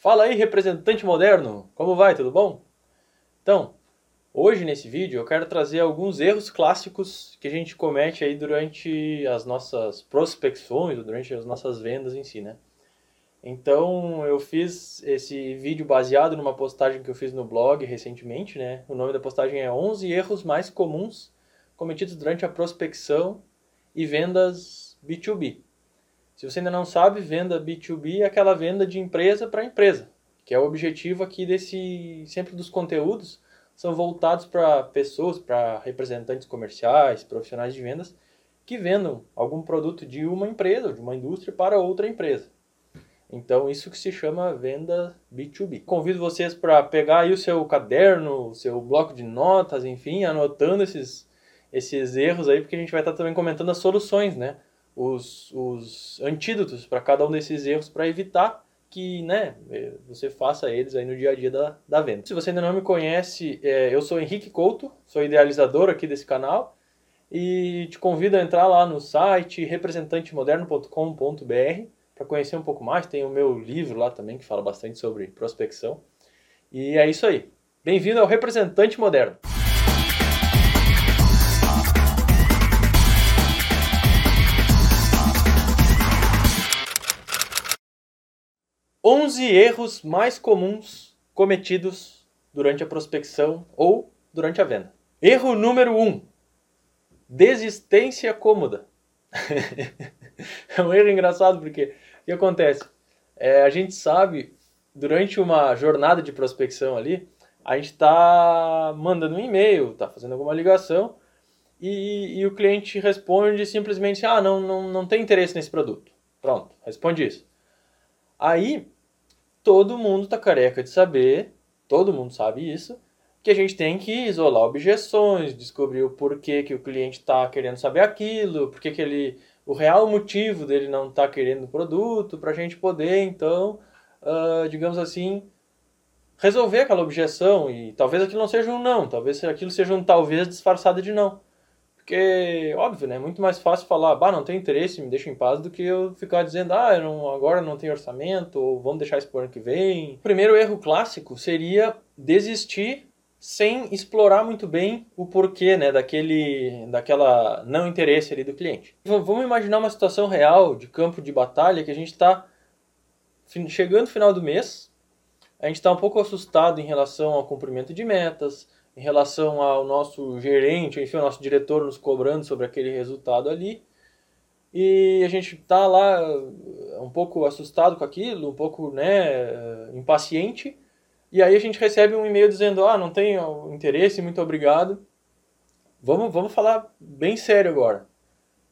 Fala aí, representante moderno, como vai? Tudo bom? Então, hoje nesse vídeo eu quero trazer alguns erros clássicos que a gente comete aí durante as nossas prospecções, durante as nossas vendas em si, né? Então, eu fiz esse vídeo baseado numa postagem que eu fiz no blog recentemente, né? O nome da postagem é 11 erros mais comuns cometidos durante a prospecção e vendas B2B. Se você ainda não sabe, venda B2B é aquela venda de empresa para empresa, que é o objetivo aqui desse sempre dos conteúdos são voltados para pessoas, para representantes comerciais, profissionais de vendas que vendam algum produto de uma empresa de uma indústria para outra empresa. Então, isso que se chama venda B2B. Convido vocês para pegar aí o seu caderno, o seu bloco de notas, enfim, anotando esses, esses erros aí, porque a gente vai estar também comentando as soluções, né? Os, os antídotos para cada um desses erros para evitar que né, você faça eles aí no dia a dia da, da venda. Se você ainda não me conhece, é, eu sou Henrique Couto, sou idealizador aqui desse canal e te convido a entrar lá no site representantemoderno.com.br para conhecer um pouco mais. Tem o meu livro lá também que fala bastante sobre prospecção. E é isso aí. Bem-vindo ao Representante Moderno. 11 erros mais comuns cometidos durante a prospecção ou durante a venda. Erro número 1: desistência cômoda. é um erro engraçado porque o que acontece? É, a gente sabe, durante uma jornada de prospecção ali, a gente está mandando um e-mail, está fazendo alguma ligação e, e, o cliente responde simplesmente: Ah, não, não, não tem interesse nesse produto. Pronto, responde isso. Aí, todo mundo tá careca de saber, todo mundo sabe isso, que a gente tem que isolar objeções, descobrir o porquê que o cliente está querendo saber aquilo, porque que ele, o real motivo dele não estar tá querendo o produto, para a gente poder, então, uh, digamos assim, resolver aquela objeção. E talvez aquilo não seja um não, talvez aquilo seja um talvez disfarçado de não. Porque, óbvio, né? É muito mais fácil falar, bah, não tem interesse, me deixa em paz, do que eu ficar dizendo, ah, não, agora não tem orçamento, ou vamos deixar isso para o ano que vem. O primeiro erro clássico seria desistir sem explorar muito bem o porquê, né, daquele, daquela não interesse ali do cliente. Vamos imaginar uma situação real de campo de batalha que a gente está chegando no final do mês, a gente está um pouco assustado em relação ao cumprimento de metas, em relação ao nosso gerente, enfim, o nosso diretor nos cobrando sobre aquele resultado ali. E a gente tá lá um pouco assustado com aquilo, um pouco, né, impaciente. E aí a gente recebe um e-mail dizendo: "Ah, não tenho interesse, muito obrigado". Vamos, vamos falar bem sério agora.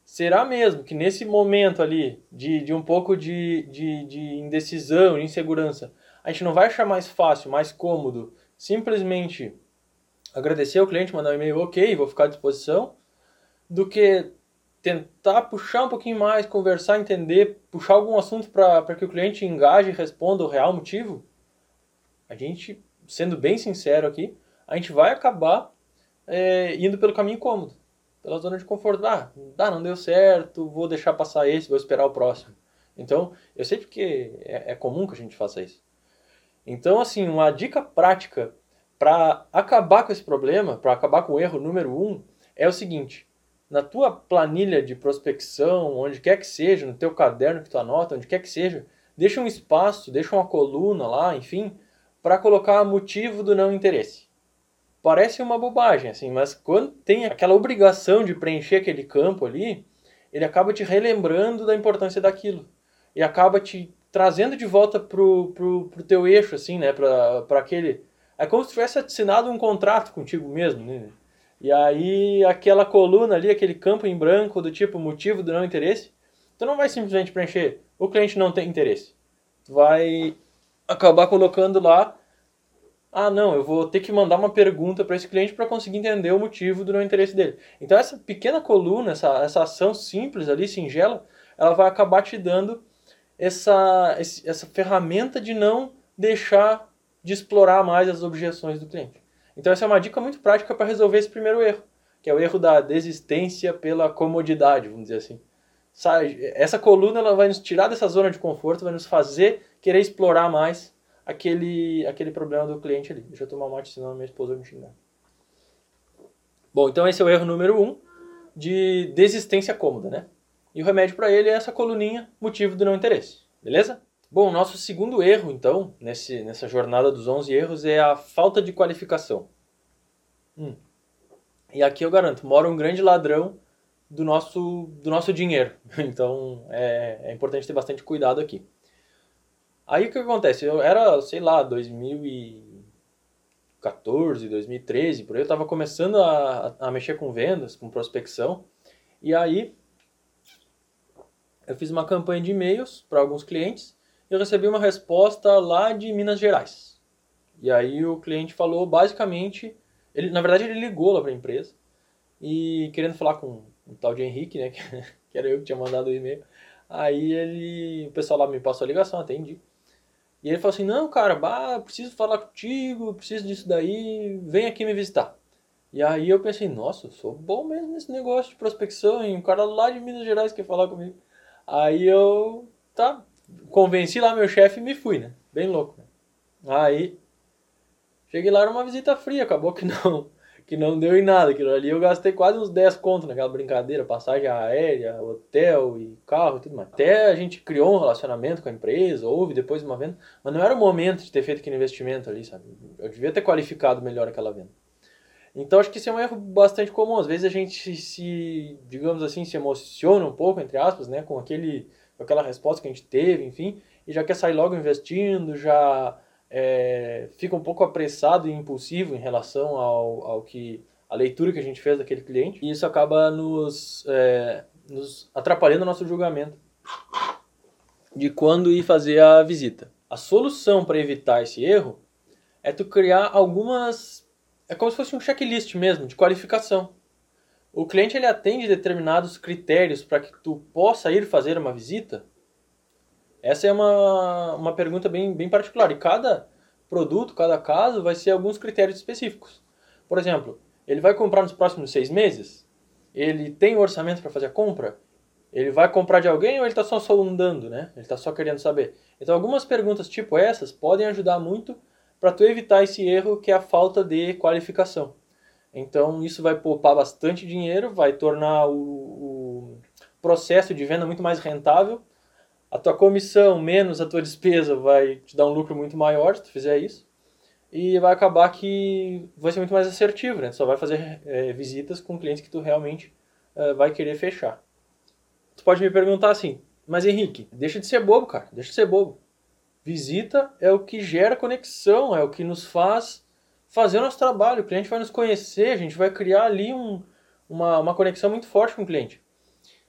Será mesmo que nesse momento ali de, de um pouco de, de, de indecisão, de insegurança, a gente não vai achar mais fácil, mais cômodo, simplesmente agradecer ao cliente, mandar um e-mail, ok, vou ficar à disposição, do que tentar puxar um pouquinho mais, conversar, entender, puxar algum assunto para que o cliente engaje e responda o real motivo, a gente, sendo bem sincero aqui, a gente vai acabar é, indo pelo caminho cômodo, pela zona de conforto. Ah, não deu certo, vou deixar passar esse, vou esperar o próximo. Então, eu sei porque é, é comum que a gente faça isso. Então, assim, uma dica prática para acabar com esse problema, para acabar com o erro número um, é o seguinte: na tua planilha de prospecção, onde quer que seja, no teu caderno que tu anota, onde quer que seja, deixa um espaço, deixa uma coluna lá, enfim, para colocar motivo do não interesse. Parece uma bobagem, assim, mas quando tem aquela obrigação de preencher aquele campo ali, ele acaba te relembrando da importância daquilo. E acaba te trazendo de volta pro, pro, pro teu eixo, assim, né? Para aquele é como se tivesse assinado um contrato contigo mesmo, né? E aí aquela coluna ali, aquele campo em branco do tipo motivo do não interesse, tu não vai simplesmente preencher o cliente não tem interesse. Tu vai acabar colocando lá ah, não, eu vou ter que mandar uma pergunta para esse cliente para conseguir entender o motivo do não interesse dele. Então essa pequena coluna, essa, essa ação simples ali, singela, ela vai acabar te dando essa, essa ferramenta de não deixar de explorar mais as objeções do cliente. Então essa é uma dica muito prática para resolver esse primeiro erro, que é o erro da desistência pela comodidade, vamos dizer assim. Essa coluna ela vai nos tirar dessa zona de conforto, vai nos fazer querer explorar mais aquele, aquele problema do cliente ali. Deixa eu tomar um mate, senão minha esposa vai me xingar. Bom, então esse é o erro número um de desistência cômoda, né? E o remédio para ele é essa coluninha, motivo do não interesse, beleza? Bom, nosso segundo erro, então, nesse, nessa jornada dos 11 erros, é a falta de qualificação. Hum. E aqui eu garanto, mora um grande ladrão do nosso, do nosso dinheiro. Então é, é importante ter bastante cuidado aqui. Aí o que acontece? Eu era, sei lá, 2014, 2013, por aí eu estava começando a, a mexer com vendas, com prospecção. E aí eu fiz uma campanha de e-mails para alguns clientes eu recebi uma resposta lá de Minas Gerais. E aí o cliente falou basicamente, ele, na verdade ele ligou lá para a empresa e querendo falar com o tal de Henrique, né, que era eu que tinha mandado o e-mail. Aí ele, o pessoal lá me passou a ligação, atendi. E ele falou assim: Não, cara, bah, preciso falar contigo, preciso disso daí, vem aqui me visitar. E aí eu pensei: Nossa, eu sou bom mesmo nesse negócio de prospecção, e um cara lá de Minas Gerais quer falar comigo. Aí eu, tá, convenci lá meu chefe e me fui, né? Bem louco, né? Aí, cheguei lá, era uma visita fria, acabou que não que não deu em nada. Aquilo ali eu gastei quase uns 10 contos naquela brincadeira, passagem aérea, hotel e carro e tudo mais. Até a gente criou um relacionamento com a empresa, houve depois uma venda, mas não era o momento de ter feito aquele investimento ali, sabe? Eu devia ter qualificado melhor aquela venda. Então acho que isso é um erro bastante comum. Às vezes a gente se, digamos assim, se emociona um pouco, entre aspas, né, com aquele, aquela resposta que a gente teve, enfim, e já quer sair logo investindo, já é, fica um pouco apressado e impulsivo em relação ao, ao que a leitura que a gente fez daquele cliente e isso acaba nos, é, nos atrapalhando o nosso julgamento de quando ir fazer a visita. A solução para evitar esse erro é tu criar algumas é como se fosse um checklist mesmo de qualificação. O cliente ele atende determinados critérios para que tu possa ir fazer uma visita essa é uma, uma pergunta bem, bem particular. E cada produto, cada caso, vai ser alguns critérios específicos. Por exemplo, ele vai comprar nos próximos seis meses? Ele tem orçamento para fazer a compra? Ele vai comprar de alguém ou ele está só sondando, né? Ele está só querendo saber. Então, algumas perguntas tipo essas podem ajudar muito para tu evitar esse erro que é a falta de qualificação. Então, isso vai poupar bastante dinheiro, vai tornar o, o processo de venda muito mais rentável a tua comissão menos a tua despesa vai te dar um lucro muito maior se tu fizer isso. E vai acabar que vai ser muito mais assertivo, né? Tu só vai fazer é, visitas com clientes que tu realmente é, vai querer fechar. Tu pode me perguntar assim, mas Henrique, deixa de ser bobo, cara, deixa de ser bobo. Visita é o que gera conexão, é o que nos faz fazer o nosso trabalho. O cliente vai nos conhecer, a gente vai criar ali um, uma, uma conexão muito forte com o cliente.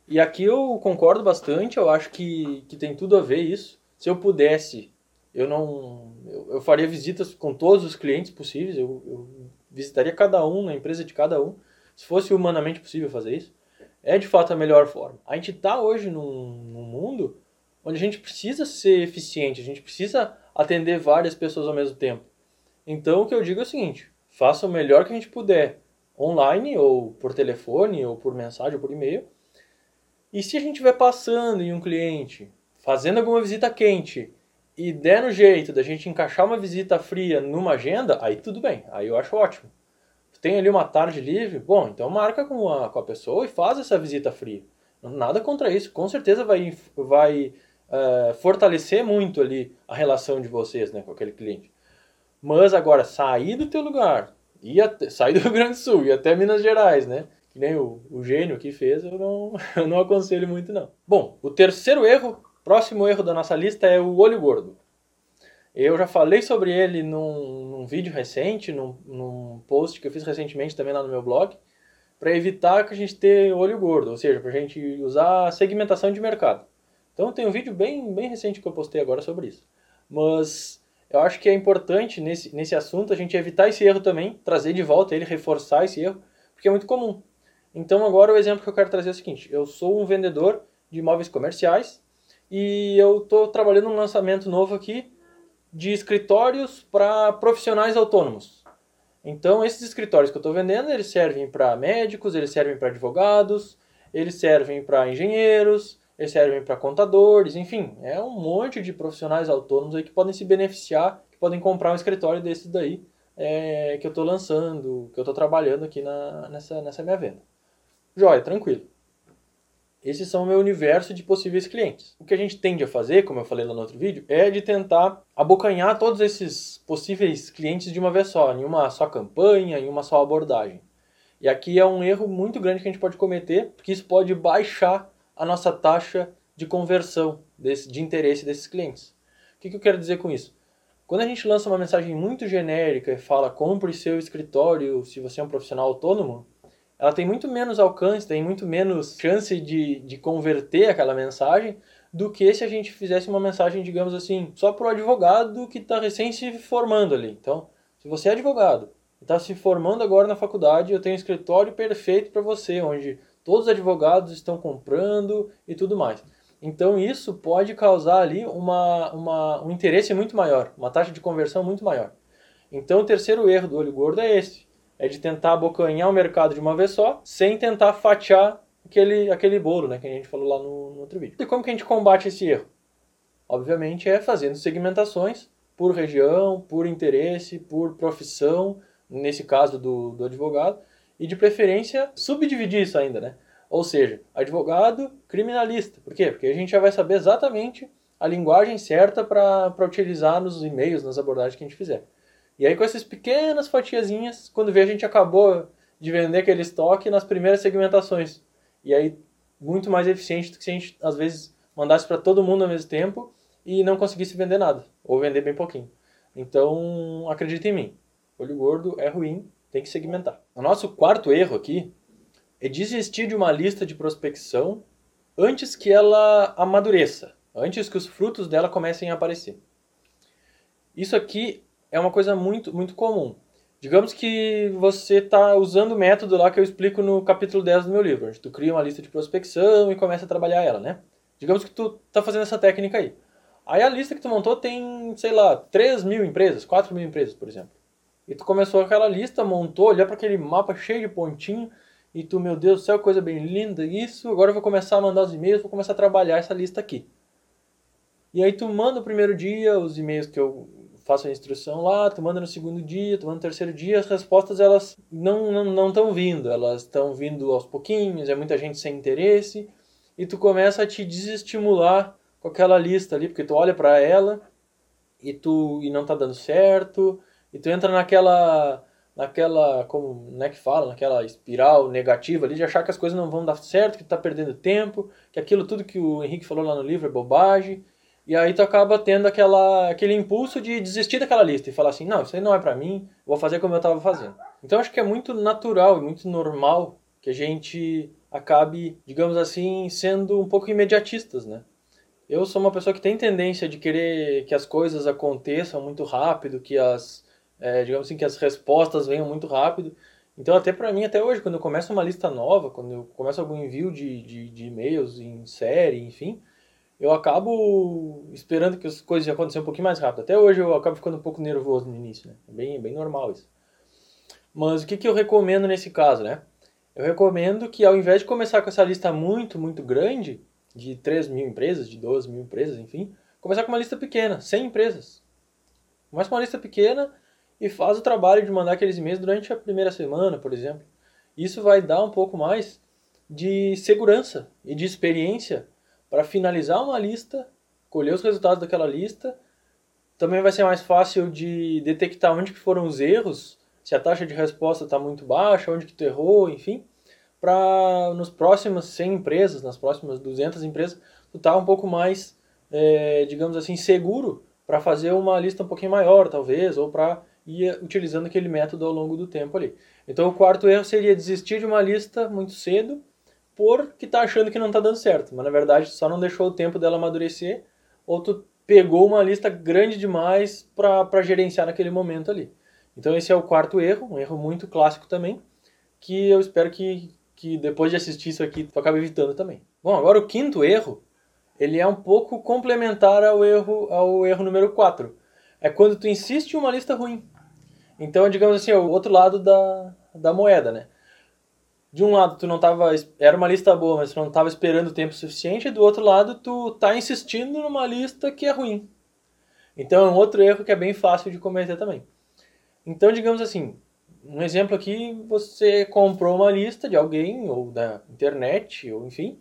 E aqui eu concordo bastante, eu acho que, que tem tudo a ver isso. Se eu pudesse, eu não. Eu, eu faria visitas com todos os clientes possíveis, eu, eu, visitaria cada um, na empresa de cada um, se fosse humanamente possível fazer isso. É de fato a melhor forma. A gente está hoje num, num mundo onde a gente precisa ser eficiente, a gente precisa atender várias pessoas ao mesmo tempo. Então o que eu digo é o seguinte: faça o melhor que a gente puder, online, ou por telefone, ou por mensagem, ou por e-mail e se a gente estiver passando em um cliente, fazendo alguma visita quente, e der no jeito da gente encaixar uma visita fria numa agenda, aí tudo bem, aí eu acho ótimo. Tem ali uma tarde livre, bom, então marca com a, com a pessoa e faz essa visita fria. Nada contra isso, com certeza vai, vai uh, fortalecer muito ali a relação de vocês né, com aquele cliente. Mas agora, sair do teu lugar, ir até, sair do Rio Grande do Sul e até Minas Gerais, né? que nem o, o gênio que fez, eu não, eu não aconselho muito não. Bom, o terceiro erro, próximo erro da nossa lista é o olho gordo. Eu já falei sobre ele num, num vídeo recente, num, num, post que eu fiz recentemente também lá no meu blog, para evitar que a gente tenha olho gordo, ou seja, para a gente usar segmentação de mercado. Então tem um vídeo bem, bem recente que eu postei agora sobre isso. Mas eu acho que é importante nesse, nesse assunto a gente evitar esse erro também, trazer de volta ele, reforçar esse erro, porque é muito comum. Então agora o exemplo que eu quero trazer é o seguinte: eu sou um vendedor de imóveis comerciais e eu estou trabalhando um lançamento novo aqui de escritórios para profissionais autônomos. Então esses escritórios que eu estou vendendo, eles servem para médicos, eles servem para advogados, eles servem para engenheiros, eles servem para contadores, enfim, é um monte de profissionais autônomos aí que podem se beneficiar, que podem comprar um escritório desses daí é, que eu estou lançando, que eu estou trabalhando aqui na, nessa, nessa minha venda. Joia, tranquilo. Esses são o meu universo de possíveis clientes. O que a gente tende a fazer, como eu falei lá no outro vídeo, é de tentar abocanhar todos esses possíveis clientes de uma vez só, em uma só campanha, em uma só abordagem. E aqui é um erro muito grande que a gente pode cometer, porque isso pode baixar a nossa taxa de conversão, desse, de interesse desses clientes. O que, que eu quero dizer com isso? Quando a gente lança uma mensagem muito genérica e fala compre seu escritório se você é um profissional autônomo, ela tem muito menos alcance, tem muito menos chance de, de converter aquela mensagem do que se a gente fizesse uma mensagem, digamos assim, só para o advogado que está recém se formando ali. Então, se você é advogado e está se formando agora na faculdade, eu tenho um escritório perfeito para você, onde todos os advogados estão comprando e tudo mais. Então isso pode causar ali uma, uma, um interesse muito maior, uma taxa de conversão muito maior. Então o terceiro erro do olho gordo é esse, é de tentar abocanhar o mercado de uma vez só, sem tentar fatiar aquele, aquele bolo, né, que a gente falou lá no, no outro vídeo. E como que a gente combate esse erro? Obviamente é fazendo segmentações por região, por interesse, por profissão, nesse caso do, do advogado, e de preferência subdividir isso ainda, né? Ou seja, advogado criminalista. Por quê? Porque a gente já vai saber exatamente a linguagem certa para utilizar nos e-mails, nas abordagens que a gente fizer. E aí com essas pequenas fatiazinhas, quando vê a gente acabou de vender aquele estoque nas primeiras segmentações. E aí muito mais eficiente do que se a gente às vezes mandasse para todo mundo ao mesmo tempo e não conseguisse vender nada, ou vender bem pouquinho. Então, acredita em mim. Olho gordo é ruim, tem que segmentar. O nosso quarto erro aqui é desistir de uma lista de prospecção antes que ela amadureça, antes que os frutos dela comecem a aparecer. Isso aqui é uma coisa muito, muito comum. Digamos que você está usando o método lá que eu explico no capítulo 10 do meu livro, tu cria uma lista de prospecção e começa a trabalhar ela, né? Digamos que tu está fazendo essa técnica aí. Aí a lista que tu montou tem, sei lá, 3 mil empresas, 4 mil empresas, por exemplo. E tu começou aquela lista, montou, olhou para aquele mapa cheio de pontinho, e tu, meu Deus do céu, coisa bem linda, isso, agora eu vou começar a mandar os e-mails, vou começar a trabalhar essa lista aqui. E aí tu manda o primeiro dia os e-mails que eu faço a instrução lá, tu manda no segundo dia, tu manda no terceiro dia, as respostas elas não não não estão vindo, elas estão vindo aos pouquinhos, é muita gente sem interesse, e tu começa a te desestimular com aquela lista ali, porque tu olha para ela e tu e não tá dando certo, e tu entra naquela naquela, como né, que fala, naquela espiral negativa ali de achar que as coisas não vão dar certo, que tu tá perdendo tempo, que aquilo tudo que o Henrique falou lá no livro é bobagem. E aí tu acaba tendo aquela, aquele impulso de desistir daquela lista e falar assim, não, isso aí não é para mim, vou fazer como eu estava fazendo. Então acho que é muito natural e muito normal que a gente acabe, digamos assim, sendo um pouco imediatistas, né? Eu sou uma pessoa que tem tendência de querer que as coisas aconteçam muito rápido, que as é, digamos assim, que as respostas venham muito rápido. Então, até para mim, até hoje, quando eu começo uma lista nova, quando eu começo algum envio de, de, de e-mails em série, enfim, eu acabo esperando que as coisas aconteçam um pouquinho mais rápido. Até hoje eu acabo ficando um pouco nervoso no início, né? É bem, bem normal isso. Mas o que, que eu recomendo nesse caso, né? Eu recomendo que ao invés de começar com essa lista muito, muito grande, de 3 mil empresas, de 12 mil empresas, enfim, começar com uma lista pequena, 100 empresas. Começa com uma lista pequena e faz o trabalho de mandar aqueles e-mails durante a primeira semana, por exemplo. Isso vai dar um pouco mais de segurança e de experiência para finalizar uma lista, colher os resultados daquela lista. Também vai ser mais fácil de detectar onde que foram os erros, se a taxa de resposta está muito baixa, onde que tu errou, enfim, para nos próximas 100 empresas, nas próximas 200 empresas, tu tá um pouco mais, é, digamos assim, seguro para fazer uma lista um pouquinho maior, talvez, ou para e utilizando aquele método ao longo do tempo ali. Então o quarto erro seria desistir de uma lista muito cedo porque está achando que não está dando certo, mas na verdade só não deixou o tempo dela amadurecer ou tu pegou uma lista grande demais para gerenciar naquele momento ali. Então esse é o quarto erro, um erro muito clássico também, que eu espero que, que depois de assistir isso aqui tu acabe evitando também. Bom, agora o quinto erro, ele é um pouco complementar ao erro, ao erro número 4. É quando tu insiste em uma lista ruim. Então, digamos assim, é o outro lado da, da moeda, né? de um lado tu não tava era uma lista boa, mas tu não estava esperando tempo suficiente, e do outro lado tu tá insistindo numa lista que é ruim. Então é um outro erro que é bem fácil de cometer também. Então, digamos assim, um exemplo aqui, você comprou uma lista de alguém, ou da internet, ou enfim,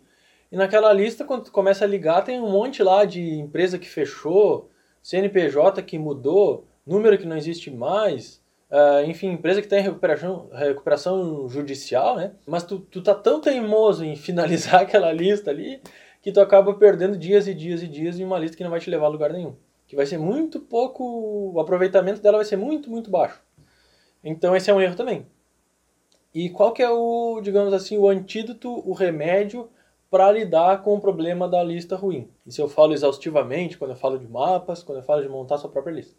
e naquela lista, quando tu começa a ligar, tem um monte lá de empresa que fechou, CNPJ que mudou, número que não existe mais, uh, enfim, empresa que está em recuperação, recuperação judicial, né? Mas tu, tu tá tão teimoso em finalizar aquela lista ali, que tu acaba perdendo dias e dias e dias em uma lista que não vai te levar a lugar nenhum. Que vai ser muito pouco, o aproveitamento dela vai ser muito, muito baixo. Então esse é um erro também. E qual que é o, digamos assim, o antídoto, o remédio para lidar com o problema da lista ruim? Isso eu falo exaustivamente quando eu falo de mapas, quando eu falo de montar sua própria lista.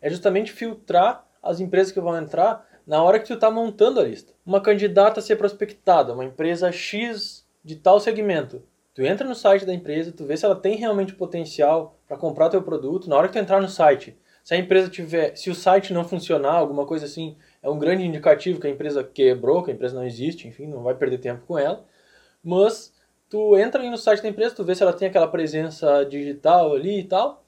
É justamente filtrar as empresas que vão entrar na hora que tu está montando a lista. Uma candidata a ser prospectada, uma empresa X de tal segmento. Tu entra no site da empresa, tu vê se ela tem realmente potencial para comprar teu produto. Na hora que tu entrar no site, se a empresa tiver, se o site não funcionar, alguma coisa assim, é um grande indicativo que a empresa quebrou, que a empresa não existe, enfim, não vai perder tempo com ela. Mas tu entra no site da empresa, tu vê se ela tem aquela presença digital ali e tal,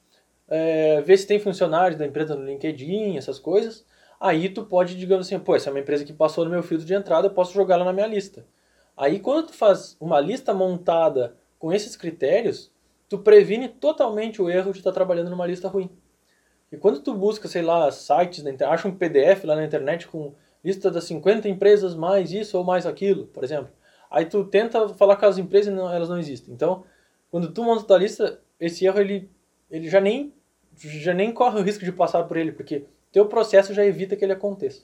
é, vê se tem funcionários da empresa no LinkedIn, essas coisas. Aí tu pode, digamos assim, pô, essa é uma empresa que passou no meu filtro de entrada, eu posso jogar ela na minha lista. Aí quando tu faz uma lista montada com esses critérios, tu previne totalmente o erro de estar trabalhando numa lista ruim. E quando tu busca, sei lá, sites, acha um PDF lá na internet com lista das 50 empresas mais isso ou mais aquilo, por exemplo. Aí tu tenta falar com as empresas e não, elas não existem. Então, quando tu monta tua lista, esse erro ele, ele já nem já nem corre o risco de passar por ele, porque teu processo já evita que ele aconteça.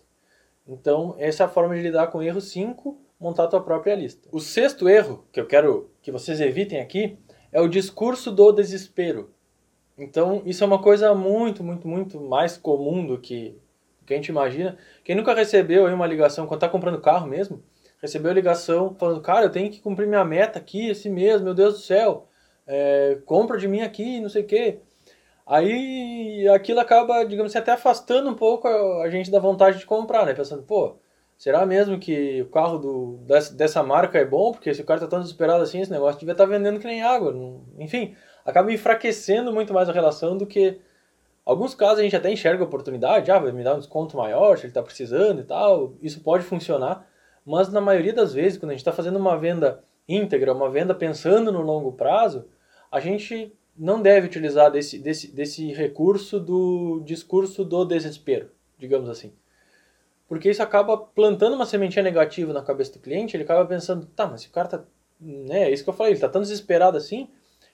Então, essa é a forma de lidar com o erro 5, montar tua própria lista. O sexto erro que eu quero que vocês evitem aqui é o discurso do desespero. Então, isso é uma coisa muito, muito, muito mais comum do que, do que a gente imagina. Quem nunca recebeu aí uma ligação, quando está comprando carro mesmo, recebeu a ligação falando, cara, eu tenho que cumprir minha meta aqui, esse mês, meu Deus do céu, é, compra de mim aqui, não sei o quê. Aí aquilo acaba, digamos assim, até afastando um pouco a gente da vontade de comprar, né? Pensando, pô, será mesmo que o carro do, dessa, dessa marca é bom? Porque se o cara tá tão desesperado assim, esse negócio devia estar tá vendendo que nem água. Enfim, acaba enfraquecendo muito mais a relação do que. Alguns casos a gente até enxerga a oportunidade, ah, vai me dar um desconto maior se ele está precisando e tal, isso pode funcionar, mas na maioria das vezes, quando a gente está fazendo uma venda íntegra, uma venda pensando no longo prazo, a gente não deve utilizar desse, desse, desse recurso do discurso do desespero, digamos assim. Porque isso acaba plantando uma sementinha negativa na cabeça do cliente, ele acaba pensando, tá, mas se o cara tá. Né, é isso que eu falei, ele tá tão desesperado assim,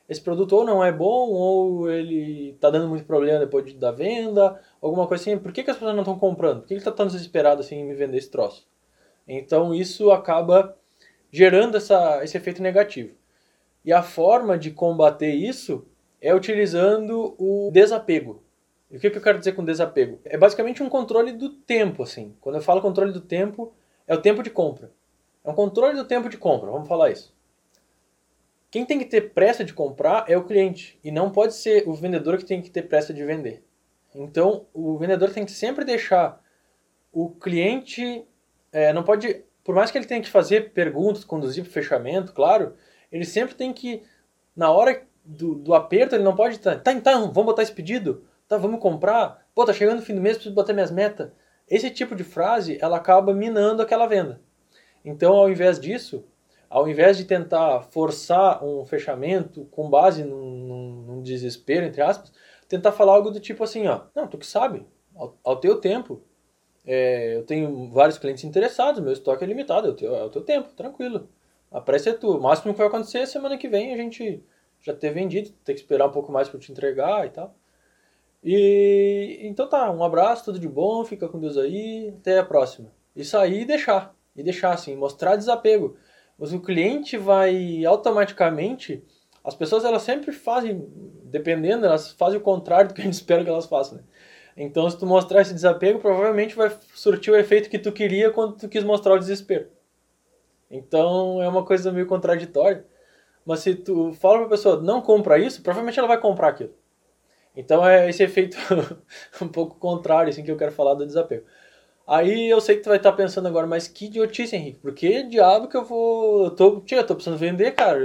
esse produto ou não é bom, ou ele está dando muito problema depois de, da venda, alguma coisa assim. Por que, que as pessoas não estão comprando? Por que ele está tão desesperado assim em me vender esse troço? Então isso acaba gerando essa, esse efeito negativo. E a forma de combater isso é utilizando o desapego. E o que, que eu quero dizer com desapego? É basicamente um controle do tempo, assim. Quando eu falo controle do tempo, é o tempo de compra. É um controle do tempo de compra, vamos falar isso. Quem tem que ter pressa de comprar é o cliente e não pode ser o vendedor que tem que ter pressa de vender. Então, o vendedor tem que sempre deixar o cliente, é, não pode, por mais que ele tenha que fazer perguntas, conduzir para o fechamento, claro, ele sempre tem que, na hora do, do aperto, ele não pode estar, tá, então, vamos botar esse pedido? Tá, vamos comprar? Pô, tá chegando o fim do mês, preciso botar minhas metas. Esse tipo de frase, ela acaba minando aquela venda. Então, ao invés disso, ao invés de tentar forçar um fechamento com base num, num, desespero, entre aspas, tentar falar algo do tipo assim, ó, não, tu que sabe, ao, ao teu tempo, é, eu tenho vários clientes interessados, meu estoque é limitado, é o teu, é o teu tempo, tranquilo. A pressa é tua. O máximo que vai acontecer é semana que vem a gente já ter vendido, ter que esperar um pouco mais para te entregar e tal. E então tá, um abraço, tudo de bom, fica com Deus aí, até a próxima. Isso aí e deixar, e deixar assim, mostrar desapego mas o cliente vai automaticamente. As pessoas elas sempre fazem, dependendo, elas fazem o contrário do que a gente espera que elas façam. Né? Então, se tu mostrar esse desapego, provavelmente vai surtir o efeito que tu queria quando tu quis mostrar o desespero. Então, é uma coisa meio contraditória. Mas se tu fala para a pessoa, não compra isso, provavelmente ela vai comprar aquilo. Então, é esse efeito um pouco contrário assim, que eu quero falar do desapego. Aí eu sei que tu vai estar tá pensando agora, mas que idiotice, Henrique. Por que diabo que eu vou. Eu tô, tia, eu tô precisando vender, cara.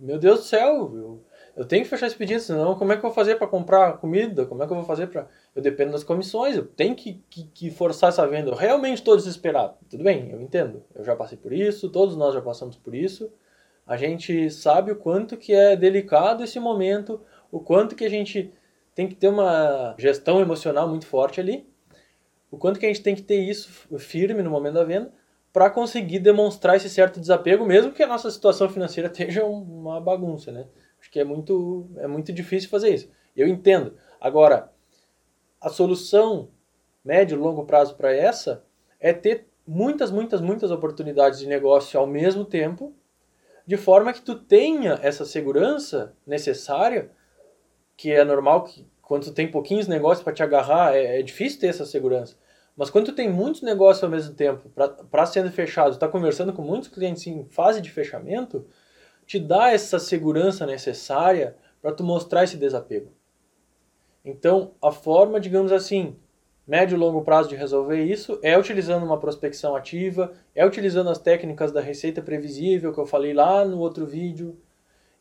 Meu Deus do céu. Eu, eu tenho que fechar esse pedido, senão como é que eu vou fazer para comprar comida? Como é que eu vou fazer para. Eu dependo das comissões, eu tenho que, que, que, forçar essa venda. Eu realmente estou desesperado. Tudo bem, eu entendo. Eu já passei por isso, todos nós já passamos por isso. A gente sabe o quanto que é delicado esse momento, o quanto que a gente tem que ter uma gestão emocional muito forte ali o quanto que a gente tem que ter isso firme no momento da venda para conseguir demonstrar esse certo desapego, mesmo que a nossa situação financeira esteja uma bagunça, né? Acho que é muito, é muito difícil fazer isso. Eu entendo. Agora, a solução médio e longo prazo para essa é ter muitas, muitas, muitas oportunidades de negócio ao mesmo tempo, de forma que tu tenha essa segurança necessária, que é normal que quando tu tem pouquinhos negócios para te agarrar, é, é, difícil ter essa segurança. Mas quando tu tem muitos negócios ao mesmo tempo para sendo fechado, está conversando com muitos clientes em fase de fechamento, te dá essa segurança necessária para tu mostrar esse desapego. Então, a forma, digamos assim, médio e longo prazo de resolver isso é utilizando uma prospecção ativa, é utilizando as técnicas da receita previsível que eu falei lá no outro vídeo.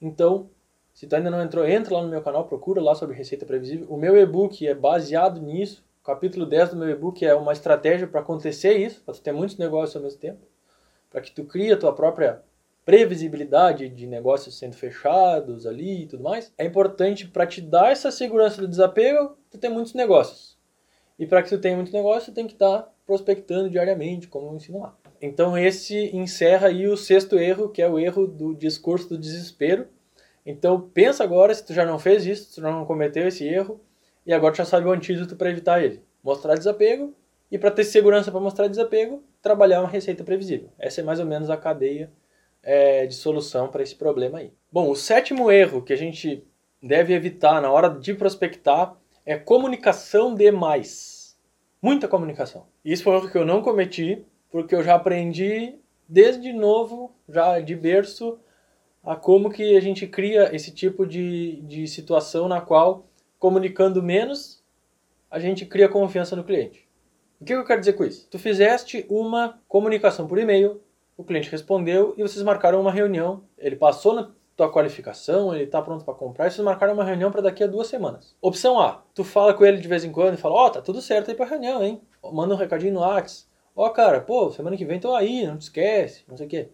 Então, se tu ainda não entrou, entra lá no meu canal, procura lá sobre receita previsível. O meu e-book é baseado nisso. O capítulo 10 do meu e-book é uma estratégia para acontecer isso, para tu ter muitos negócios ao mesmo tempo, para que tu crie a tua própria previsibilidade de negócios sendo fechados ali e tudo mais. É importante para te dar essa segurança do desapego, tu ter muitos negócios. E para que tu tenha muitos negócios, tu tem que estar tá prospectando diariamente, como eu ensino lá. Então esse encerra aí o sexto erro, que é o erro do discurso do desespero. Então pensa agora se tu já não fez isso, se tu não cometeu esse erro, e agora tu já sabe o antídoto para evitar ele. Mostrar desapego e para ter segurança para mostrar desapego, trabalhar uma receita previsível. Essa é mais ou menos a cadeia é, de solução para esse problema aí. Bom, o sétimo erro que a gente deve evitar na hora de prospectar é comunicação demais. Muita comunicação. Isso foi erro que eu não cometi, porque eu já aprendi desde novo, já de berço, a como que a gente cria esse tipo de, de situação na qual, comunicando menos, a gente cria confiança no cliente. O que eu quero dizer com isso? Tu fizeste uma comunicação por e-mail, o cliente respondeu e vocês marcaram uma reunião. Ele passou tua qualificação, ele está pronto para comprar, e vocês marcaram uma reunião para daqui a duas semanas. Opção A, tu fala com ele de vez em quando e fala, ó, oh, tá tudo certo aí para reunião, hein? Manda um recadinho no WhatsApp. Ó, oh, cara, pô, semana que vem tô aí, não te esquece, não sei o quê.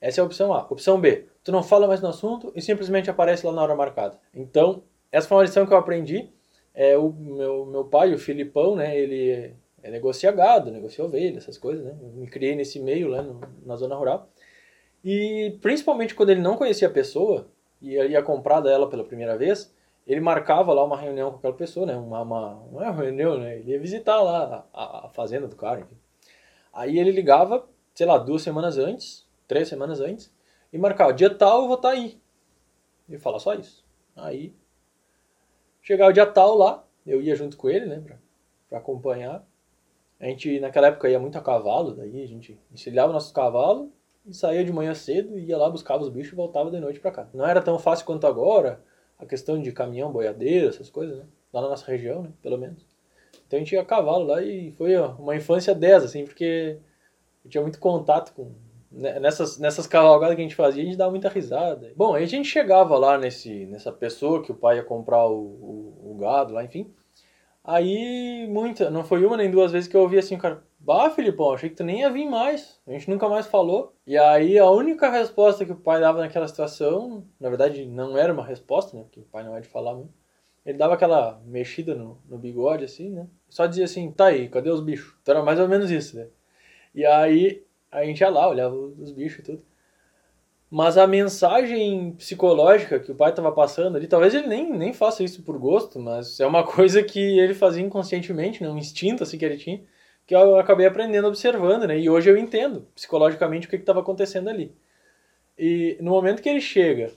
Essa é a opção A. Opção B, tu não fala mais no assunto e simplesmente aparece lá na hora marcada. Então, essa foi uma lição que eu aprendi. É, o meu, meu pai, o Filipão, né, ele é, negocia gado, negocia ovelha, essas coisas, né? Eu me criei nesse meio lá no, na zona rural. E principalmente quando ele não conhecia a pessoa e ia comprar dela pela primeira vez, ele marcava lá uma reunião com aquela pessoa, né? Uma, uma, é uma reunião, né? Ele ia visitar lá a, a fazenda do cara, enfim. Aí ele ligava, sei lá, duas semanas antes, três semanas antes, e marcava, dia tal eu vou estar tá aí. E falar só isso. Aí, chegava o dia tal lá, eu ia junto com ele, né, pra, pra acompanhar. A gente, naquela época, ia muito a cavalo, daí a gente encilhava nossos cavalos e saía de manhã cedo, ia lá, buscava os bichos e voltava de noite para cá. Não era tão fácil quanto agora, a questão de caminhão, boiadeiro, essas coisas, né? Lá na nossa região, né? Pelo menos. Então a gente ia a cavalo lá e foi uma infância 10, assim, porque eu tinha muito contato com. Né, nessas, nessas cavalgadas que a gente fazia, a gente dava muita risada. Bom, aí a gente chegava lá nesse, nessa pessoa que o pai ia comprar o, o, o gado lá, enfim. Aí, muita, não foi uma nem duas vezes que eu ouvi assim, cara, bah, Filipão, achei que tu nem ia vir mais, a gente nunca mais falou. E aí, a única resposta que o pai dava naquela situação, na verdade, não era uma resposta, né, porque o pai não é de falar muito. Ele dava aquela mexida no, no bigode, assim, né, só dizia assim, tá aí, cadê os bichos? Então era mais ou menos isso, né. E aí, a gente ia lá, olhava os bichos e tudo. Mas a mensagem psicológica que o pai estava passando ali, talvez ele nem, nem faça isso por gosto, mas é uma coisa que ele fazia inconscientemente, né? um instinto assim que ele tinha, que eu acabei aprendendo observando, né? E hoje eu entendo psicologicamente o que estava acontecendo ali. E no momento que ele chega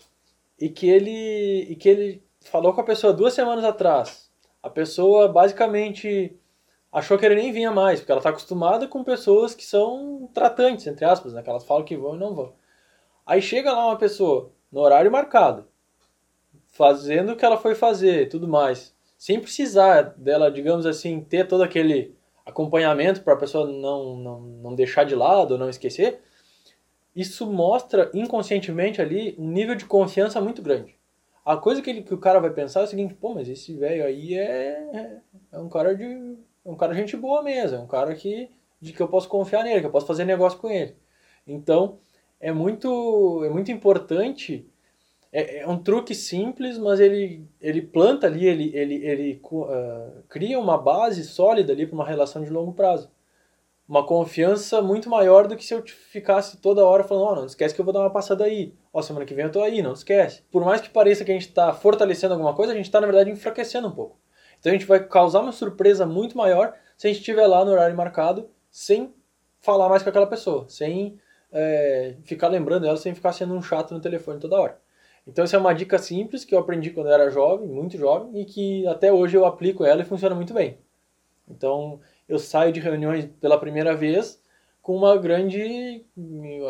e que ele, e que ele falou com a pessoa duas semanas atrás, a pessoa basicamente achou que ele nem vinha mais, porque ela está acostumada com pessoas que são tratantes, entre aspas, né? Que elas falam que vão e não vão. Aí chega lá uma pessoa, no horário marcado, fazendo o que ela foi fazer tudo mais, sem precisar dela, digamos assim, ter todo aquele acompanhamento para a pessoa não, não, não deixar de lado ou não esquecer, isso mostra inconscientemente ali um nível de confiança muito grande. A coisa que, ele, que o cara vai pensar é o seguinte, pô, mas esse velho aí é, é um cara de. É um cara gente boa mesmo, é um cara que, de que eu posso confiar nele, que eu posso fazer negócio com ele. Então, é muito, é muito importante é, é, um truque simples, mas ele, ele planta ali, ele, ele, ele uh, cria uma base sólida ali para uma relação de longo prazo. Uma confiança muito maior do que se eu ficasse toda hora falando, ó, oh, não esquece que eu vou dar uma passada aí. Ó, oh, semana que vem eu tô aí, não esquece. Por mais que pareça que a gente está fortalecendo alguma coisa, a gente está, na verdade, enfraquecendo um pouco. Então a gente vai causar uma surpresa muito maior se a gente estiver lá no horário marcado, sem falar mais com aquela pessoa, sem é, ficar lembrando ela, sem ficar sendo um chato no telefone toda hora. Então essa é uma dica simples que eu aprendi quando eu era jovem, muito jovem, e que até hoje eu aplico ela e funciona muito bem. Então eu saio de reuniões pela primeira vez com uma grande,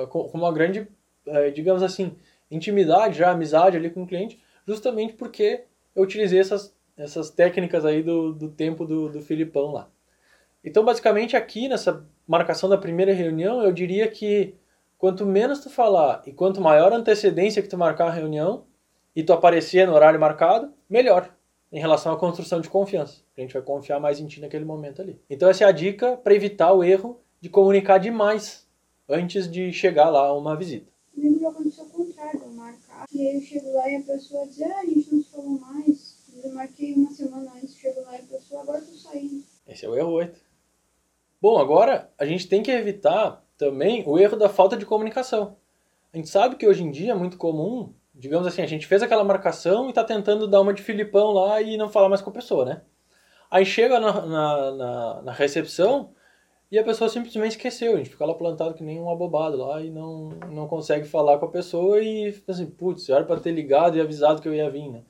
com uma grande, é, digamos assim, intimidade, já amizade ali com o cliente, justamente porque eu utilizei essas, essas técnicas aí do, do tempo do, do Filipão lá. Então basicamente aqui nessa marcação da primeira reunião eu diria que quanto menos tu falar e quanto maior a antecedência que tu marcar a reunião e tu aparecer no horário marcado, melhor em relação à construção de confiança. A gente vai confiar mais em ti naquele momento ali. Então essa é a dica para evitar o erro de comunicar demais antes de chegar lá a uma visita. Comigo já aconteceu o contrário, eu marcar. E aí eu chego lá e a pessoa diz, ah, a gente não se falou mais. Eu marquei uma semana antes, chego lá e a pessoa, agora eu tô saindo. Esse é o erro 8. Bom, agora a gente tem que evitar também o erro da falta de comunicação. A gente sabe que hoje em dia é muito comum, digamos assim, a gente fez aquela marcação e está tentando dar uma de Filipão lá e não falar mais com a pessoa, né? Aí chega na, na, na, na recepção e a pessoa simplesmente esqueceu, a gente fica lá plantado que nem um abobado lá e não, não consegue falar com a pessoa e fica assim, putz, era para ter ligado e avisado que eu ia vir, né?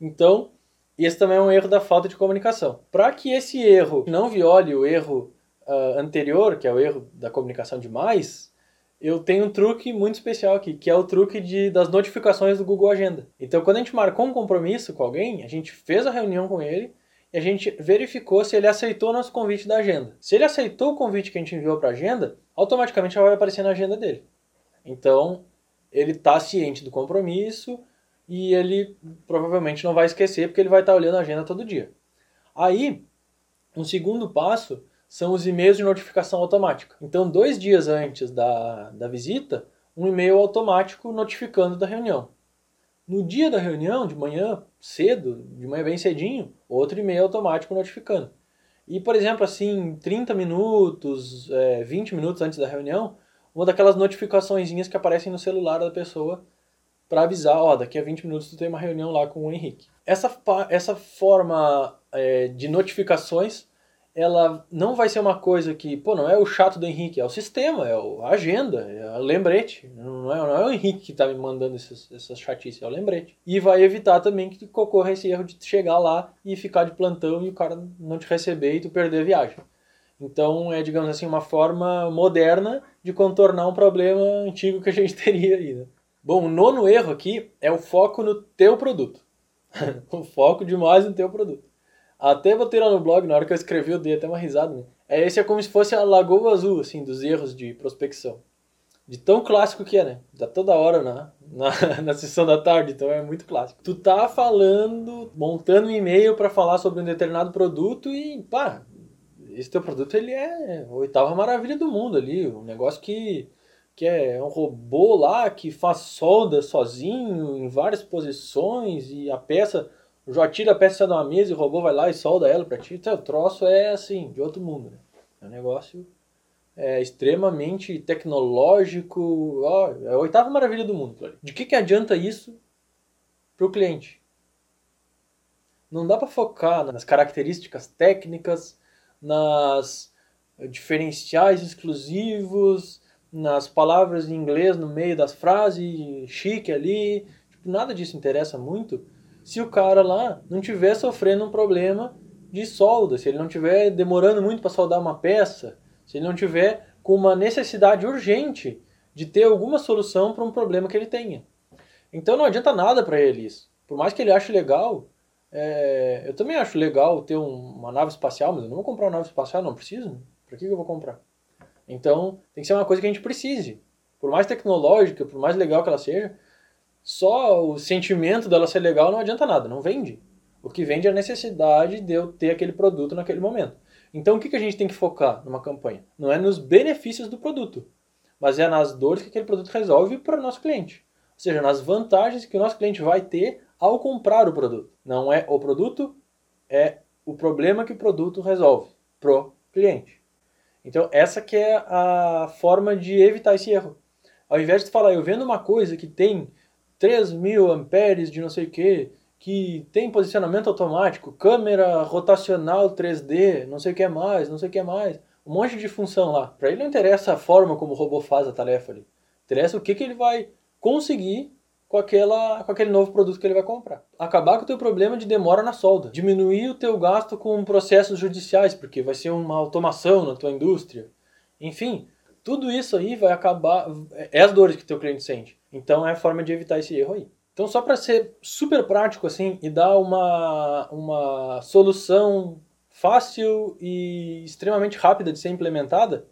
Então, esse também é um erro da falta de comunicação. Para que esse erro não viole o erro uh, anterior, que é o erro da comunicação demais, eu tenho um truque muito especial aqui, que é o truque de, das notificações do Google Agenda. Então, quando a gente marcou um compromisso com alguém, a gente fez a reunião com ele e a gente verificou se ele aceitou o nosso convite da agenda. Se ele aceitou o convite que a gente enviou para a agenda, automaticamente já vai aparecer na agenda dele. Então, ele está ciente do compromisso e ele provavelmente não vai esquecer porque ele vai estar tá olhando a agenda todo dia. Aí, um segundo passo são os e-mails de notificação automática. Então, dois dias antes da, da visita, um e-mail automático notificando da reunião. No dia da reunião, de manhã cedo, de manhã bem cedinho, outro e-mail automático notificando. E, por exemplo, assim, 30 minutos, é, 20 minutos antes da reunião, uma daquelas notificações que aparecem no celular da pessoa para avisar, ó, daqui a 20 minutos tu tem uma reunião lá com o Henrique. Essa, essa forma é, de notificações ela não vai ser uma coisa que, pô, não é o chato do Henrique, é o sistema, é a agenda, é o lembrete. Não é, não é o Henrique que está me mandando essas, essas chatices, é o lembrete. E vai evitar também que ocorra esse erro de chegar lá e ficar de plantão e o cara não te receber e tu perder a viagem. Então é, digamos assim, uma forma moderna de contornar um problema antigo que a gente teria aí. Né? Bom, o nono erro aqui é o foco no teu produto. o foco demais no teu produto. Até botei lá no blog, na hora que eu escrevi, eu dei até uma risada, né? É, esse é como se fosse a Lagoa Azul, assim, dos erros de prospecção. De tão clássico que é, né? Dá toda hora na, na, na sessão da tarde, então é muito clássico. Tu tá falando, montando um e-mail para falar sobre um determinado produto e, pá, esse teu produto ele é a oitava maravilha do mundo ali, um negócio que, que é um robô lá que faz solda sozinho em várias posições e a peça já tira a peça de uma mesa e o robô vai lá e solda ela pra ti. Então, o troço é assim, de outro mundo. Né? É um negócio é, extremamente tecnológico. Ó, é a oitava maravilha do mundo. De que, que adianta isso pro cliente? Não dá para focar nas características técnicas, nas diferenciais exclusivos, nas palavras em inglês no meio das frases, chique ali. Tipo, nada disso interessa muito se o cara lá não tiver sofrendo um problema de solda, se ele não tiver demorando muito para soldar uma peça, se ele não tiver com uma necessidade urgente de ter alguma solução para um problema que ele tenha. Então não adianta nada para ele isso. Por mais que ele ache legal, É, eu também acho legal ter um, uma nave espacial, mas eu não vou comprar uma nave espacial, não preciso. Para que, que eu vou comprar? Então, tem que ser uma coisa que a gente precise. Por mais tecnológica, por mais legal que ela seja, só o sentimento dela ser legal não adianta nada, não vende. O que vende é a necessidade de eu ter aquele produto naquele momento. Então, o que, que a gente tem que focar numa campanha? Não é nos benefícios do produto, mas é nas dores que aquele produto resolve para o nosso cliente. Ou seja, nas vantagens que o nosso cliente vai ter ao comprar o produto. Não é o produto, é o problema que o produto resolve pro cliente. Então, essa que é a forma de evitar esse erro. Ao invés de falar, eu vendo uma coisa que tem 3 mil amperes de não sei o que, que tem posicionamento automático, câmera rotacional 3D, não sei o que mais, não sei o que mais, um monte de função lá. Para ele não interessa a forma como o robô faz a tarefa ali. Interessa o que, que ele vai conseguir com, aquela, com aquele novo produto que ele vai comprar. Acabar com o teu problema de demora na solda. Diminuir o teu gasto com processos judiciais, porque vai ser uma automação na tua indústria. Enfim, tudo isso aí vai acabar... É as dores que teu cliente sente. Então é a forma de evitar esse erro aí. Então só para ser super prático assim e dar uma, uma solução fácil e extremamente rápida de ser implementada,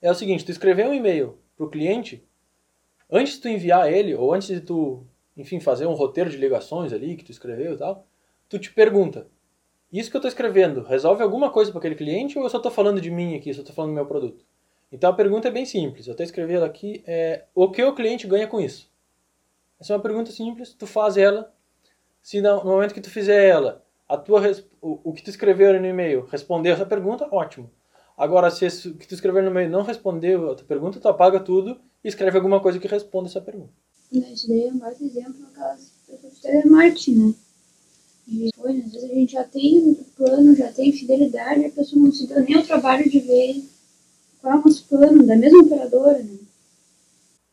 é o seguinte, tu escrever um e-mail para o cliente antes de tu enviar ele, ou antes de tu, enfim, fazer um roteiro de ligações ali que tu escreveu e tal, tu te pergunta, isso que eu estou escrevendo resolve alguma coisa para aquele cliente ou eu só estou falando de mim aqui, só estou falando do meu produto? Então a pergunta é bem simples, eu estou escrevendo aqui, é, o que o cliente ganha com isso? Essa é uma pergunta simples, tu faz ela, se no momento que tu fizer ela, a tua, o, o que tu escreveu no e-mail respondeu essa pergunta, ótimo. Agora, se o que tu escreveu no e-mail não respondeu a tua pergunta, tu apaga tudo e escreve alguma coisa que responda essa pergunta. Isso daí é baita exemplo aquelas pessoas de telemarketing, né? E, às vezes a gente já tem plano, já tem fidelidade, a pessoa não se dá nem o trabalho de ver é o nosso plano, da mesma operadora, né?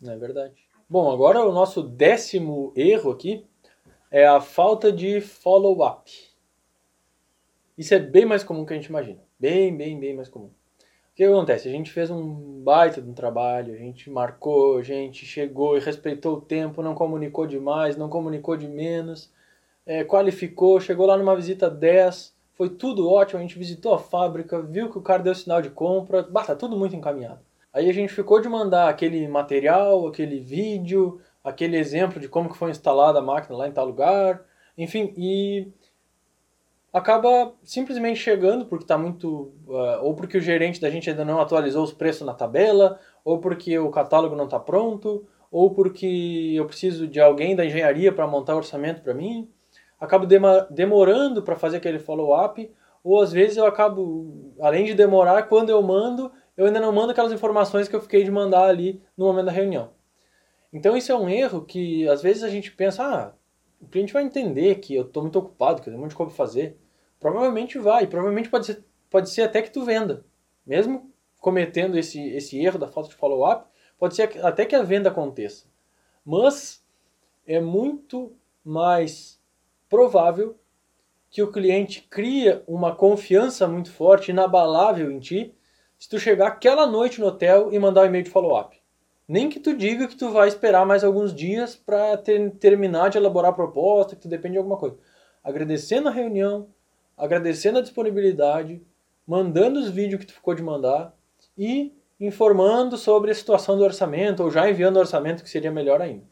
Não é verdade. Bom, agora o nosso décimo erro aqui é a falta de follow-up. Isso é bem mais comum que a gente imagina. Bem, bem, bem mais comum que acontece? A gente fez um baita de um trabalho, a gente marcou, a gente chegou e respeitou o tempo, não comunicou demais, não comunicou de menos, é, qualificou, chegou lá numa visita 10, foi tudo ótimo, a gente visitou a fábrica, viu que o cara deu sinal de compra, basta tá tudo muito encaminhado. Aí a gente ficou de mandar aquele material, aquele vídeo, aquele exemplo de como que foi instalada a máquina lá em tal lugar, enfim, e acaba simplesmente chegando porque está muito. Uh, ou porque o gerente da gente ainda não atualizou os preços na tabela, ou porque o catálogo não está pronto, ou porque eu preciso de alguém da engenharia para montar o orçamento para mim. Acabo demorando para fazer aquele follow-up, ou às vezes eu acabo, além de demorar, quando eu mando, eu ainda não mando aquelas informações que eu fiquei de mandar ali no momento da reunião. Então isso é um erro que às vezes a gente pensa, ah, o cliente vai entender que eu estou muito ocupado, que eu tenho muito coisa para fazer. Provavelmente vai, provavelmente pode ser, pode ser até que tu venda. Mesmo cometendo esse, esse erro da falta de follow-up, pode ser até que a venda aconteça. Mas é muito mais provável que o cliente cria uma confiança muito forte, inabalável em ti, se tu chegar aquela noite no hotel e mandar um e-mail de follow-up. Nem que tu diga que tu vai esperar mais alguns dias para ter, terminar de elaborar a proposta, que tu depende de alguma coisa. Agradecendo a reunião, agradecendo a disponibilidade, mandando os vídeos que tu ficou de mandar e informando sobre a situação do orçamento ou já enviando o orçamento que seria melhor ainda.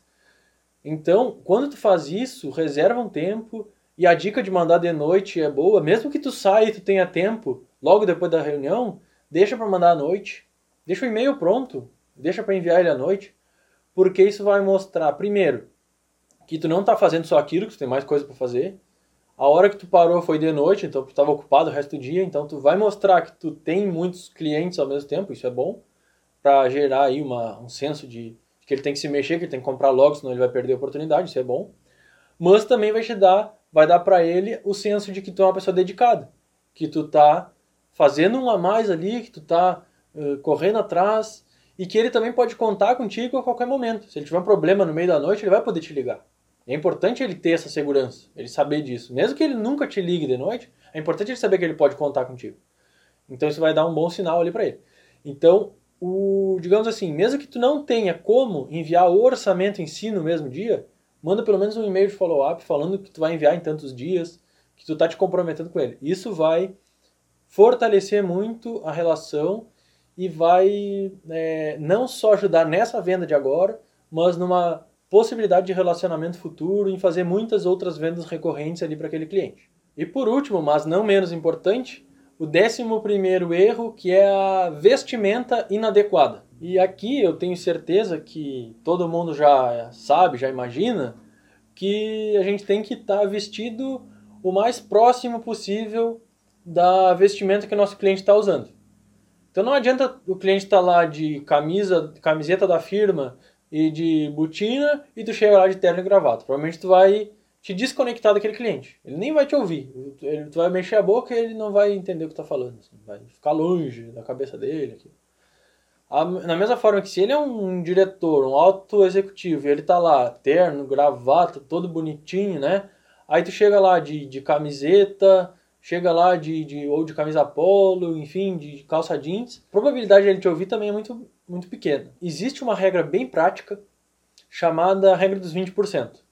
Então, quando tu faz isso, reserva um tempo e a dica de mandar de noite é boa, mesmo que tu saia e tu tenha tempo logo depois da reunião, deixa para mandar à noite, deixa o e-mail pronto, deixa para enviar ele à noite, porque isso vai mostrar primeiro que tu não está fazendo só aquilo, que tu tem mais coisa para fazer, a hora que tu parou foi de noite, então tu estava ocupado o resto do dia, então tu vai mostrar que tu tem muitos clientes ao mesmo tempo, isso é bom, para gerar aí uma, um senso de, que ele tem que se mexer, que ele tem que comprar logo, senão ele vai perder a oportunidade, isso é bom. Mas também vai te dar, vai dar para ele o senso de que tu é uma pessoa dedicada, que tu tá fazendo um a mais ali, que tu tá uh, correndo atrás e que ele também pode contar contigo a qualquer momento. Se ele tiver um problema no meio da noite, ele vai poder te ligar. É importante ele ter essa segurança, ele saber disso. Mesmo que ele nunca te ligue de noite, é importante ele saber que ele pode contar contigo. Então isso vai dar um bom sinal ali para ele. Então, o, digamos assim, mesmo que tu não tenha como enviar o orçamento em si no mesmo dia, manda pelo menos um e-mail de follow-up falando que tu vai enviar em tantos dias, que tu tá te comprometendo com ele. Isso vai fortalecer muito a relação e vai é, não só ajudar nessa venda de agora, mas numa possibilidade de relacionamento futuro, em fazer muitas outras vendas recorrentes ali para aquele cliente. E por último, mas não menos importante, o décimo primeiro erro, que é a vestimenta inadequada. E aqui eu tenho certeza que todo mundo já sabe, já imagina, que a gente tem que estar tá vestido o mais próximo possível da vestimenta que o nosso cliente está usando. Então não adianta o cliente estar tá lá de camisa, camiseta da firma e de botina e tu chega lá de terno e gravata. Provavelmente tu vai te desconectar daquele cliente. Ele nem vai te ouvir. Ele, tu vai mexer a boca e ele não vai entender o que tá falando. Assim. Vai ficar longe da cabeça dele. Aqui. A, na mesma forma que se ele é um diretor, um alto executivo, e ele tá lá, terno, gravata, todo bonitinho, né? Aí tu chega lá de, de camiseta, chega lá de, de ou de camisa polo, enfim, de calça jeans. A probabilidade de ele te ouvir também é muito, muito pequena. Existe uma regra bem prática chamada regra dos 20%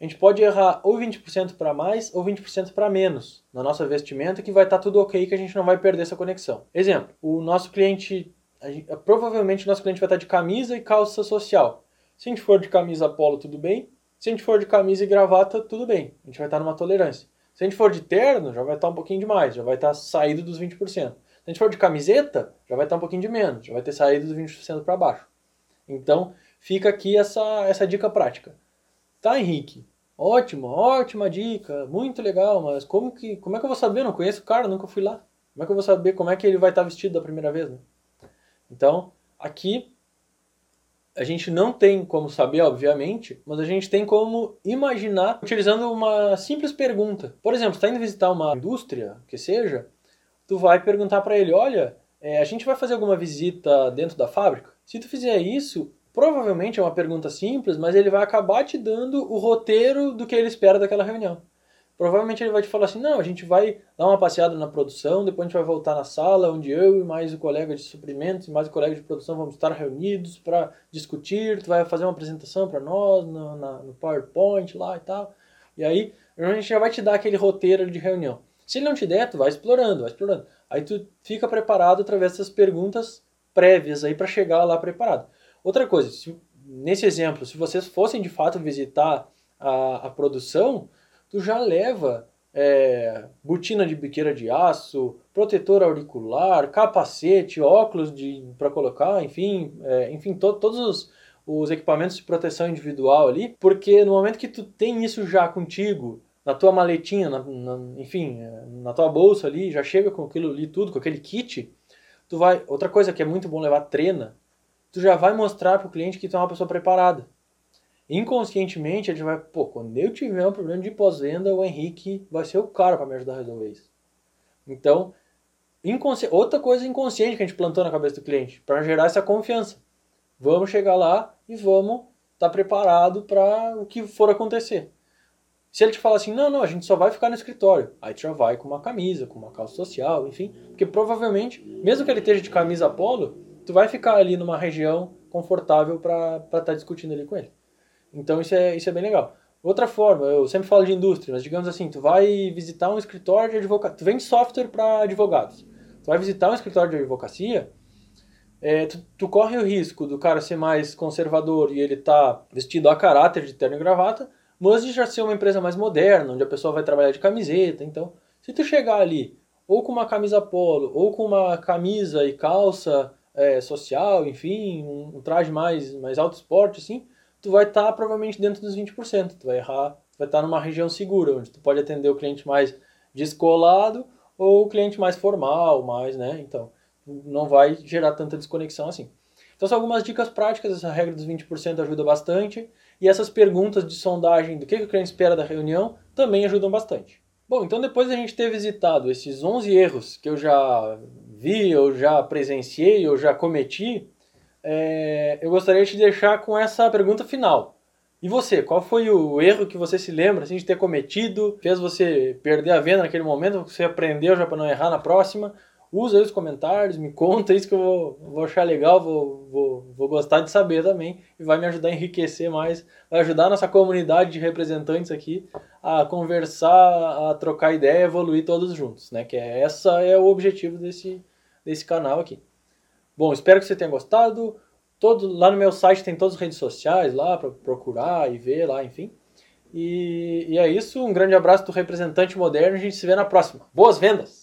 a gente pode errar ou 20% para mais ou 20% para menos na nossa vestimenta que vai estar tá tudo ok, que a gente não vai perder essa conexão. Exemplo, o nosso cliente, gente, provavelmente o nosso cliente vai estar tá de camisa e calça social. Se a gente for de camisa polo, tudo bem. Se a gente for de camisa e gravata, tudo bem. A gente vai estar tá numa tolerância. Se a gente for de terno, já vai estar um pouquinho demais, já vai estar saído dos 20%. Se a gente for de camiseta, já vai estar um pouquinho de menos, já vai ter saído dos 20% para baixo. Então, fica aqui essa, essa dica prática. Tá, Henrique? Ótimo, ótima dica, muito legal, mas como que, como é que eu vou saber? Eu não conheço o cara, nunca fui lá. Como é que eu vou saber como é que ele vai estar vestido da primeira vez, né? Então, aqui a gente não tem como saber, obviamente, mas a gente tem como imaginar utilizando uma simples pergunta. Por exemplo, está indo visitar uma indústria, que seja, tu vai perguntar para ele, olha, é, a gente vai fazer alguma visita dentro da fábrica? Se tu fizer isso, Provavelmente é uma pergunta simples, mas ele vai acabar te dando o roteiro do que ele espera daquela reunião. Provavelmente ele vai te falar assim: não, a gente vai dar uma passeada na produção, depois a gente vai voltar na sala onde eu e mais o colega de suprimentos e mais o colega de produção vamos estar reunidos para discutir. Tu vai fazer uma apresentação para nós no, na, no PowerPoint lá e tal. E aí, a gente já vai te dar aquele roteiro de reunião. Se ele não te der, tu vai explorando, vai explorando. Aí tu fica preparado através dessas perguntas prévias aí para chegar lá preparado. Outra coisa, se, nesse exemplo, se vocês fossem de fato visitar a, a produção, tu já leva é, botina de biqueira de aço, protetor auricular, capacete, óculos para colocar, enfim, é, enfim, to, todos os, os equipamentos de proteção individual ali, porque no momento que tu tem isso já contigo, na tua maletinha, na, na, enfim, é, na tua bolsa ali, já chega com aquilo ali tudo, com aquele kit, tu vai. Outra coisa que é muito bom levar trena, tu já vai mostrar para o cliente que tu é uma pessoa preparada. Inconscientemente, ele vai, pô, quando eu tiver um problema de pós-venda, o Henrique vai ser o cara para me ajudar a resolver isso. Então, inconsci... outra coisa inconsciente que a gente plantou na cabeça do cliente, para gerar essa confiança. Vamos chegar lá e vamos estar tá preparado para o que for acontecer. Se ele te falar assim, não, não, a gente só vai ficar no escritório, aí tu já vai com uma camisa, com uma calça social, enfim, porque provavelmente, mesmo que ele esteja de camisa polo, tu vai ficar ali numa região confortável para estar tá discutindo ali com ele. Então isso é, isso é bem legal. Outra forma, eu sempre falo de indústria, mas digamos assim, tu vai visitar um escritório de advocacia, tu vende software para advogados. Tu vai visitar um escritório de advocacia, é, tu, tu, corre o risco do cara ser mais conservador e ele tá vestido a caráter de terno e gravata, mas de já ser uma empresa mais moderna, onde a pessoa vai trabalhar de camiseta. Então, se tu chegar ali ou com uma camisa polo, ou com uma camisa e calça é, social, enfim, um, um, traje mais, mais alto esporte, assim, tu vai estar tá, provavelmente dentro dos 20%. Tu vai errar, vai estar tá numa região segura, onde tu pode atender o cliente mais descolado ou o cliente mais formal, mais, né? Então, não vai gerar tanta desconexão assim. Então, são algumas dicas práticas. Essa regra dos 20% ajuda bastante. E essas perguntas de sondagem do que, que o cliente espera da reunião também ajudam bastante. Bom, então depois a gente ter visitado esses 11 erros que eu já vi, eu já presenciei, eu já cometi, é, eu gostaria de te deixar com essa pergunta final. E você, qual foi o erro que você se lembra assim, de ter cometido, fez você perder a venda naquele momento, você aprendeu já para não errar na próxima, usa aí os comentários, me conta isso que eu vou, vou achar legal, vou, vou, vou gostar de saber também e vai me ajudar a enriquecer mais, vai ajudar a nossa comunidade de representantes aqui a conversar, a trocar ideia, evoluir todos juntos, né? Que é, essa é o objetivo desse, desse canal aqui. Bom, espero que você tenha gostado. Todo, lá no meu site tem todas as redes sociais lá para procurar e ver lá, enfim. E, e é isso. Um grande abraço do representante moderno. A gente se vê na próxima. Boas vendas!